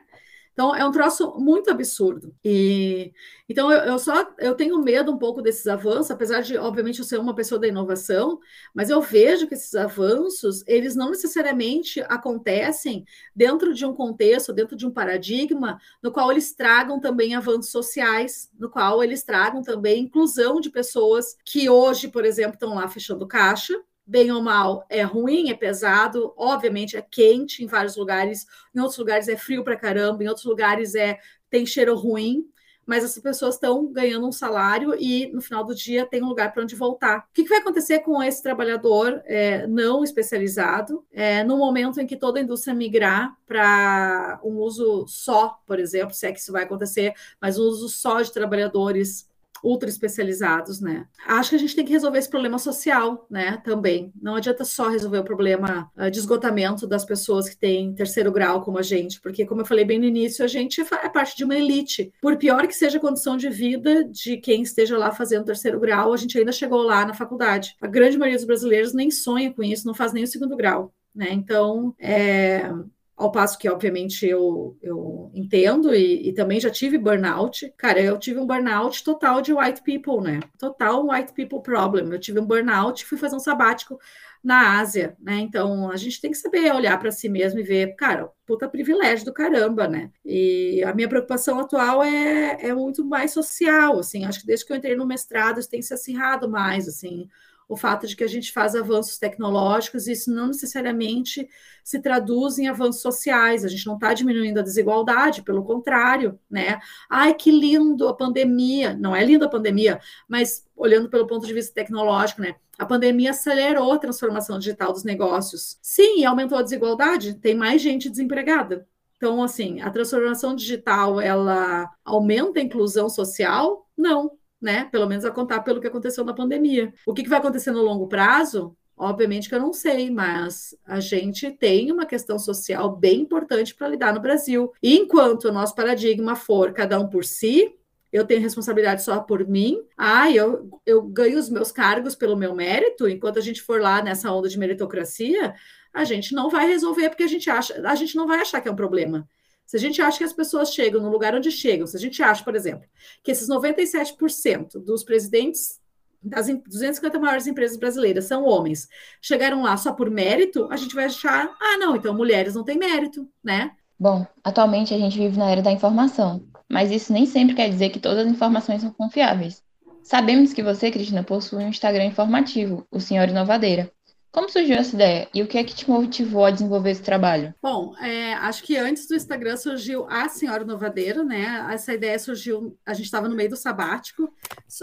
Então é um troço muito absurdo. E então eu, eu, só eu tenho medo um pouco desses avanços, apesar de obviamente eu ser uma pessoa da inovação, mas eu vejo que esses avanços eles não necessariamente acontecem dentro de um contexto, dentro de um paradigma no qual eles tragam também avanços sociais, no qual eles tragam também inclusão de pessoas que hoje, por exemplo, estão lá fechando caixa, bem ou mal, é ruim, é pesado, obviamente é quente em vários lugares, em outros lugares é frio para caramba, em outros lugares é tem cheiro ruim, mas essas pessoas estão ganhando um salário e no final do dia tem um lugar para onde voltar. O que, que, vai acontecer com esse trabalhador é, não especializado é, no momento em que toda a indústria migrar para um uso só, por exemplo, se é que isso vai acontecer, mas um uso só de trabalhadores ultra especializados, né? Acho que a gente tem que resolver esse problema social, né? Também. Não adianta só resolver o problema uh, de esgotamento das pessoas que têm terceiro grau como a gente, porque, como eu falei bem no início, a gente é parte de uma elite. Por pior que seja a condição de vida de quem esteja lá fazendo terceiro grau, a gente ainda chegou lá na faculdade. A grande maioria dos brasileiros nem sonha com isso, não faz nem o segundo grau. Né? Então, é, ao passo que, obviamente, eu, eu entendo e, e, também já tive burnout. Cara, eu tive um burnout total de white people, né? Total white people problem. Eu tive um burnout fui fazer um sabático na Ásia, né? Então, a gente tem que saber olhar para si mesmo e ver, cara, puta privilégio do caramba, né? E a minha preocupação atual é, é muito mais social, assim. Acho que desde que eu entrei no mestrado, isso tem se acirrado mais, assim o fato de que a gente faz avanços tecnológicos, isso não necessariamente se traduz em avanços sociais, a gente não está diminuindo a desigualdade, pelo contrário, né? Ai, que lindo a pandemia, não é linda a pandemia, mas olhando pelo ponto de vista tecnológico, né? A pandemia acelerou a transformação digital dos negócios. Sim, aumentou a desigualdade, tem mais gente desempregada. Então, assim, a transformação digital, ela aumenta a inclusão social? Não, né? Pelo menos a contar pelo que aconteceu na pandemia. O que, que vai acontecer no longo prazo? Obviamente que eu não sei, mas a gente tem uma questão social bem importante para lidar no Brasil. E enquanto o nosso paradigma for cada um por si, eu tenho responsabilidade só por mim. Ah, eu, eu ganho os meus cargos pelo meu mérito. Enquanto a gente for lá nessa onda de meritocracia, a gente não vai resolver porque a gente acha, a gente não vai achar que é um problema. Se a gente acha que as pessoas chegam no lugar onde chegam, se a gente acha, por exemplo, que esses 97% dos presidentes das 250 maiores empresas brasileiras são homens, chegaram lá só por mérito, a gente vai achar, ah, não, então mulheres não têm mérito, né? Bom, atualmente a gente vive na era da informação. mas isso nem sempre quer dizer que todas as informações são confiáveis. Sabemos que você, Cristina, possui um Instagram informativo, o Senhor Inovadeira. Como surgiu essa ideia e o que é que te motivou a desenvolver esse trabalho? Bom, é, acho que antes do Instagram surgiu a Senhora Inovadeira, né? Essa ideia surgiu, a gente estava no meio do sabático,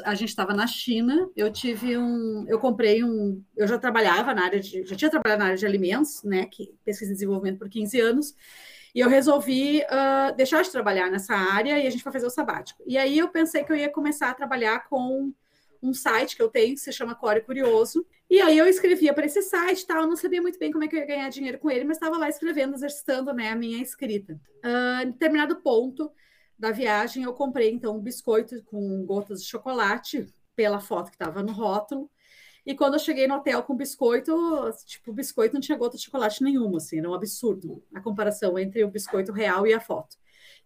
a gente estava na China, eu tive um, eu comprei um, eu já trabalhava na área de, já tinha trabalhado na área de alimentos, né? Que pesquisa e desenvolvimento por 15 anos, e eu resolvi uh, deixar de trabalhar nessa área e a gente foi fazer o sabático. E aí eu pensei que eu ia começar a trabalhar com um site que eu tenho que se chama Core Curioso. E aí eu escrevia para esse site tal, eu não sabia muito bem como é que eu ia ganhar dinheiro com ele, mas estava lá escrevendo, exercitando né, a minha escrita. Uh, em determinado ponto da viagem, eu comprei então um biscoito com gotas de chocolate pela foto que estava no rótulo. E quando eu cheguei no hotel com biscoito, tipo, o biscoito não tinha gota de chocolate nenhuma, assim, era um absurdo a comparação entre o biscoito real e a foto.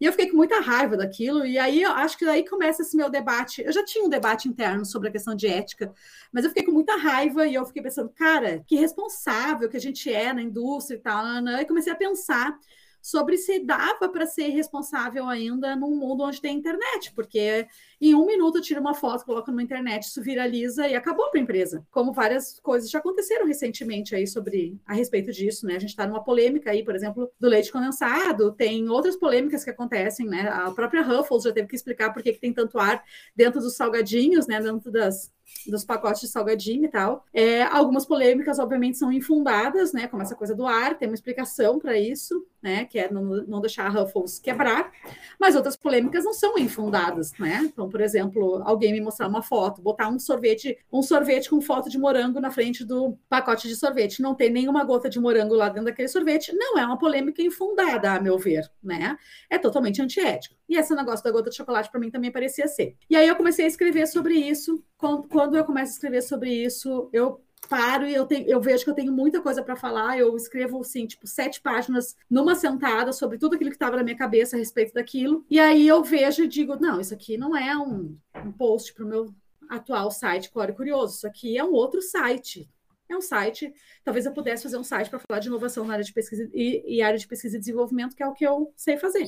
E eu fiquei com muita raiva daquilo, e aí eu acho que daí começa esse meu debate. Eu já tinha um debate interno sobre a questão de ética, mas eu fiquei com muita raiva e eu fiquei pensando, cara, que responsável que a gente é na indústria e tal. E comecei a pensar sobre se dava para ser responsável ainda num mundo onde tem internet, porque em um minuto tira uma foto, coloca numa internet, isso viraliza e acabou para a empresa. Como várias coisas já aconteceram recentemente aí sobre a respeito disso, né? A gente está numa polêmica aí, por exemplo, do leite condensado, tem outras polêmicas que acontecem, né? A própria Ruffles já teve que explicar por que, que tem tanto ar dentro dos salgadinhos, né? Dentro das dos pacotes de salgadinho e tal. É, algumas polêmicas, obviamente, são infundadas, né? Como essa coisa do ar, tem uma explicação para isso, né? Que é não, não deixar a Ruffles quebrar. Mas outras polêmicas não são infundadas, né? Então, por exemplo, alguém me mostrar uma foto, botar um sorvete, um sorvete com foto de morango na frente do pacote de sorvete, não tem nenhuma gota de morango lá dentro daquele sorvete, não é uma polêmica infundada, a meu ver, né? É totalmente antiético. E esse negócio da gota de chocolate para mim também parecia ser. E aí eu comecei a escrever sobre isso. Quando eu começo a escrever sobre isso, eu paro e eu, tenho, eu vejo que eu tenho muita coisa para falar. Eu escrevo, assim, tipo, sete páginas numa sentada sobre tudo aquilo que estava na minha cabeça a respeito daquilo. E aí eu vejo e digo: não, isso aqui não é um, um post para o meu atual site Core Curioso, isso aqui é um outro site. É um site, talvez eu pudesse fazer um site para falar de inovação na área de pesquisa e, e área de pesquisa e desenvolvimento, que é o que eu sei fazer.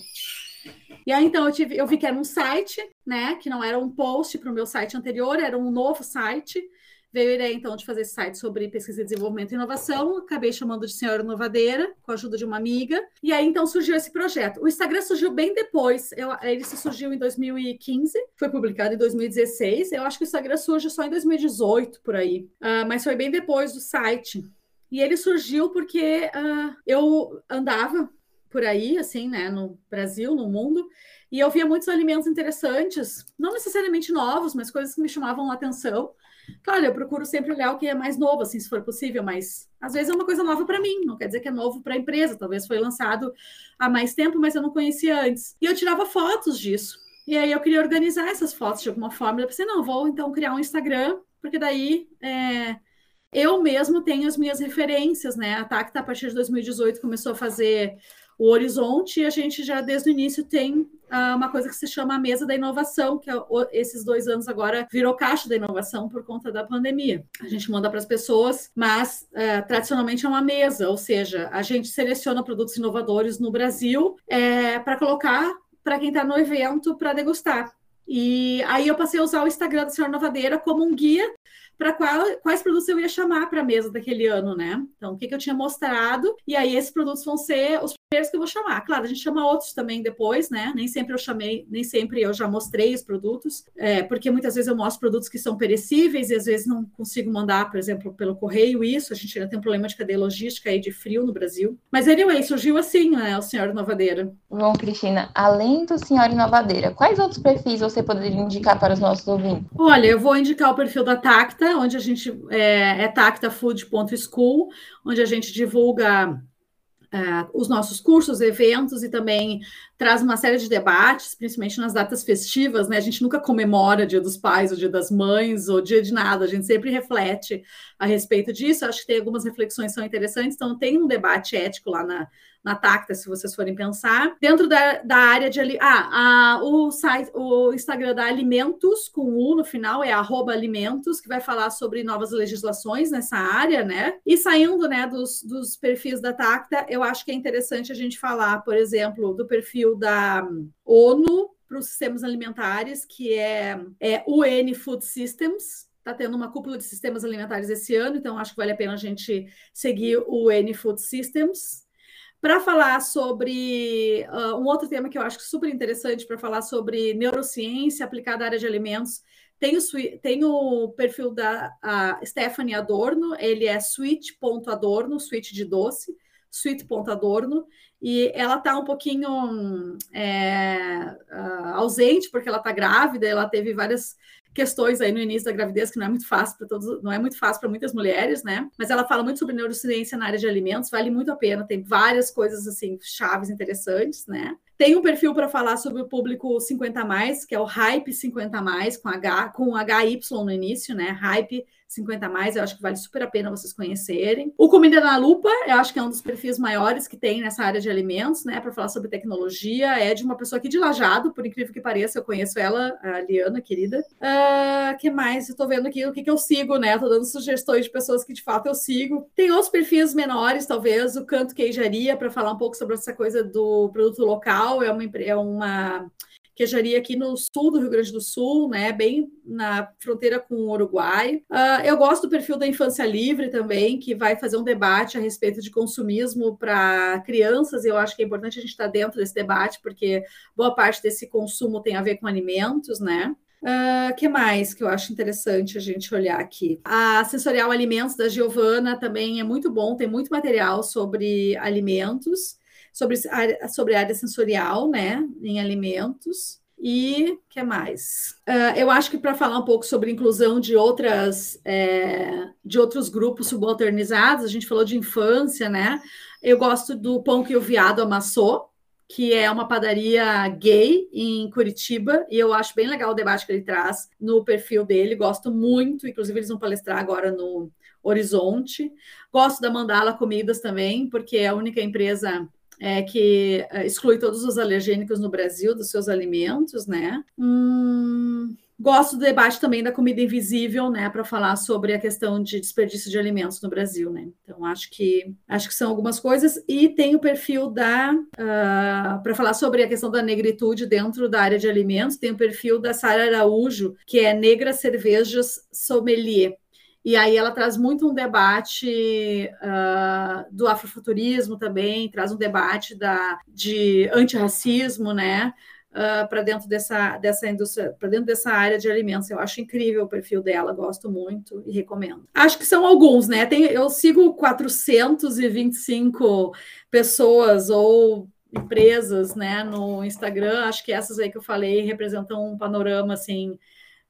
E aí, então, eu, tive, eu vi que era um site, né? Que não era um post para o meu site anterior, era um novo site. Veio a ideia, então, de fazer esse site sobre pesquisa, desenvolvimento e inovação. Acabei chamando de Senhora Inovadeira, com a ajuda de uma amiga. E aí, então, surgiu esse projeto. O Instagram surgiu bem depois. Eu, ele surgiu em 2015, foi publicado em 2016. Eu acho que o Instagram surge só em 2018, por aí. Uh, mas foi bem depois do site. E ele surgiu porque uh, eu andava por aí, assim, né, no Brasil, no mundo, e eu via muitos alimentos interessantes, não necessariamente novos, mas coisas que me chamavam a atenção. Claro, eu procuro sempre olhar o que é mais novo, assim, se for possível, mas às vezes é uma coisa nova para mim, não quer dizer que é novo para a empresa, talvez foi lançado há mais tempo, mas eu não conhecia antes. E eu tirava fotos disso. E aí eu queria organizar essas fotos de alguma forma. Eu pensei, não, vou então criar um Instagram, porque daí é, eu mesmo tenho as minhas referências, né? A Tacta, a partir de 2018, começou a fazer o horizonte, e a gente já desde o início tem uh, uma coisa que se chama a mesa da inovação, que é, esses dois anos agora virou caixa da inovação por conta da pandemia. A gente manda para as pessoas, mas uh, tradicionalmente é uma mesa, ou seja, a gente seleciona produtos inovadores no Brasil é, para colocar para quem está no evento para degustar. E aí eu passei a usar o Instagram da Senhora Novadeira como um guia para quais produtos eu ia chamar para a mesa daquele ano, né? Então, o que, que eu tinha mostrado, e aí esses produtos vão ser os primeiros que eu vou chamar. Claro, a gente chama outros também depois, né? Nem sempre eu chamei, nem sempre eu já mostrei os produtos, é, porque muitas vezes eu mostro produtos que são perecíveis e às vezes não consigo mandar, por exemplo, pelo correio isso. A gente ainda tem um problema de cadeia logística aí de frio no Brasil. Mas anyway, surgiu assim, né? O Senhor Inovadeira. Bom, Cristina, além do Senhor Inovadeira, quais outros perfis você poderia indicar para os nossos ouvintes? Olha, eu vou indicar o perfil da Tacta, onde a gente é, é tactafood.school, onde a gente divulga é, os nossos cursos, eventos e também traz uma série de debates, principalmente nas datas festivas, né? A gente nunca comemora Dia dos Pais, o Dia das Mães, ou Dia de nada, a gente sempre reflete a respeito disso. Acho que tem algumas reflexões que são interessantes, então tem um debate ético lá na, na Tacta, se vocês forem pensar. Dentro da, da área de. Ah, a, o site, o Instagram da Alimentos, com U no final, é alimentos, que vai falar sobre novas legislações nessa área, né? E saindo né, dos, dos perfis da Tacta, eu acho que é interessante a gente falar, por exemplo, do perfil da ONU para os sistemas alimentares, que é, é UN Food Systems, está tendo uma cúpula de sistemas alimentares esse ano, então acho que vale a pena a gente seguir o N Food Systems. Para falar sobre uh, um outro tema que eu acho super interessante, para falar sobre neurociência aplicada à área de alimentos, tem o, tem o perfil da Stephanie Adorno, ele é sweet.adorno, sweet de doce, sweet.adorno, e ela está um pouquinho é, ausente, porque ela está grávida, ela teve várias questões aí no início da gravidez que não é muito fácil para todos, não é muito fácil para muitas mulheres, né? Mas ela fala muito sobre neurociência na área de alimentos, vale muito a pena, tem várias coisas assim chaves interessantes, né? Tem um perfil para falar sobre o público 50 mais, que é o Hype 50 mais com H, com HY no início, né? Hype 50 mais, eu acho que vale super a pena vocês conhecerem. O Comida na Lupa, eu acho que é um dos perfis maiores que tem nessa área de alimentos, né, para falar sobre tecnologia. É de uma pessoa aqui de Lajado, por incrível que pareça, eu conheço ela, a Liana, querida. Uh, que mais? Eu tô vendo aqui o que, que eu sigo, né? Tô dando sugestões de pessoas que de fato eu sigo. Tem outros perfis menores, talvez, o Canto Queijaria, para falar um pouco sobre essa coisa do produto local. É uma, é uma queijaria aqui no sul do Rio Grande do Sul, né, bem na fronteira com o Uruguai. Uh, eu gosto do perfil da Infância Livre também, que vai fazer um debate a respeito de consumismo para crianças. Eu acho que é importante a gente estar dentro desse debate, porque boa parte desse consumo tem a ver com alimentos, né? Uh, que mais que eu acho interessante a gente olhar aqui? A Sensorial Alimentos da Giovana também é muito bom, tem muito material sobre alimentos sobre, sobre a área sensorial, né, em alimentos. E que mais? Uh, eu acho que para falar um pouco sobre inclusão de outras é, de outros grupos subalternizados, a gente falou de infância, né? Eu gosto do Pão que o Viado Amassou, que é uma padaria gay em Curitiba, e eu acho bem legal o debate que ele traz no perfil dele, gosto muito, inclusive eles vão palestrar agora no Horizonte. Gosto da Mandala Comidas também, porque é a única empresa é, que é, exclui todos os alergênicos no Brasil dos seus alimentos, né? Hum, gosto do debate também da comida invisível, né, para falar sobre a questão de desperdício de alimentos no Brasil, né? Então acho que acho que são algumas coisas e tem o perfil da uh, ah, para falar sobre a questão da negritude dentro da área de alimentos, tem o perfil da Sara Araújo, que é Negra Cervejas Sommelier. E aí ela traz muito um debate uh, do afrofuturismo também, traz um debate da, de antirracismo, né? Uh, para dentro dessa, dessa indústria, para dentro dessa área de alimentos. Eu acho incrível o perfil dela, gosto muito e recomendo. Acho que são alguns, né? Tem, eu sigo 425 pessoas ou empresas, né, no Instagram. Acho que essas aí que eu falei representam um panorama assim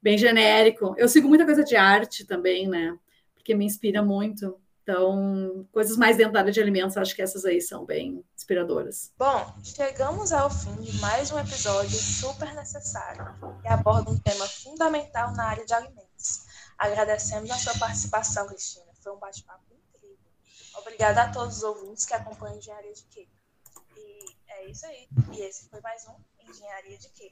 bem genérico. Eu sigo muita coisa de arte também, né? Porque me inspira muito. Então, coisas mais dentro da área de alimentos, acho que essas aí são bem inspiradoras. Bom, chegamos ao fim de mais um episódio super necessário que aborda um tema fundamental na área de alimentos. Agradecemos a sua participação, Cristina. Foi um bate-papo incrível. Obrigada a todos os ouvintes que acompanham Engenharia de Quê. E é isso aí. E esse foi mais um Engenharia de Quê.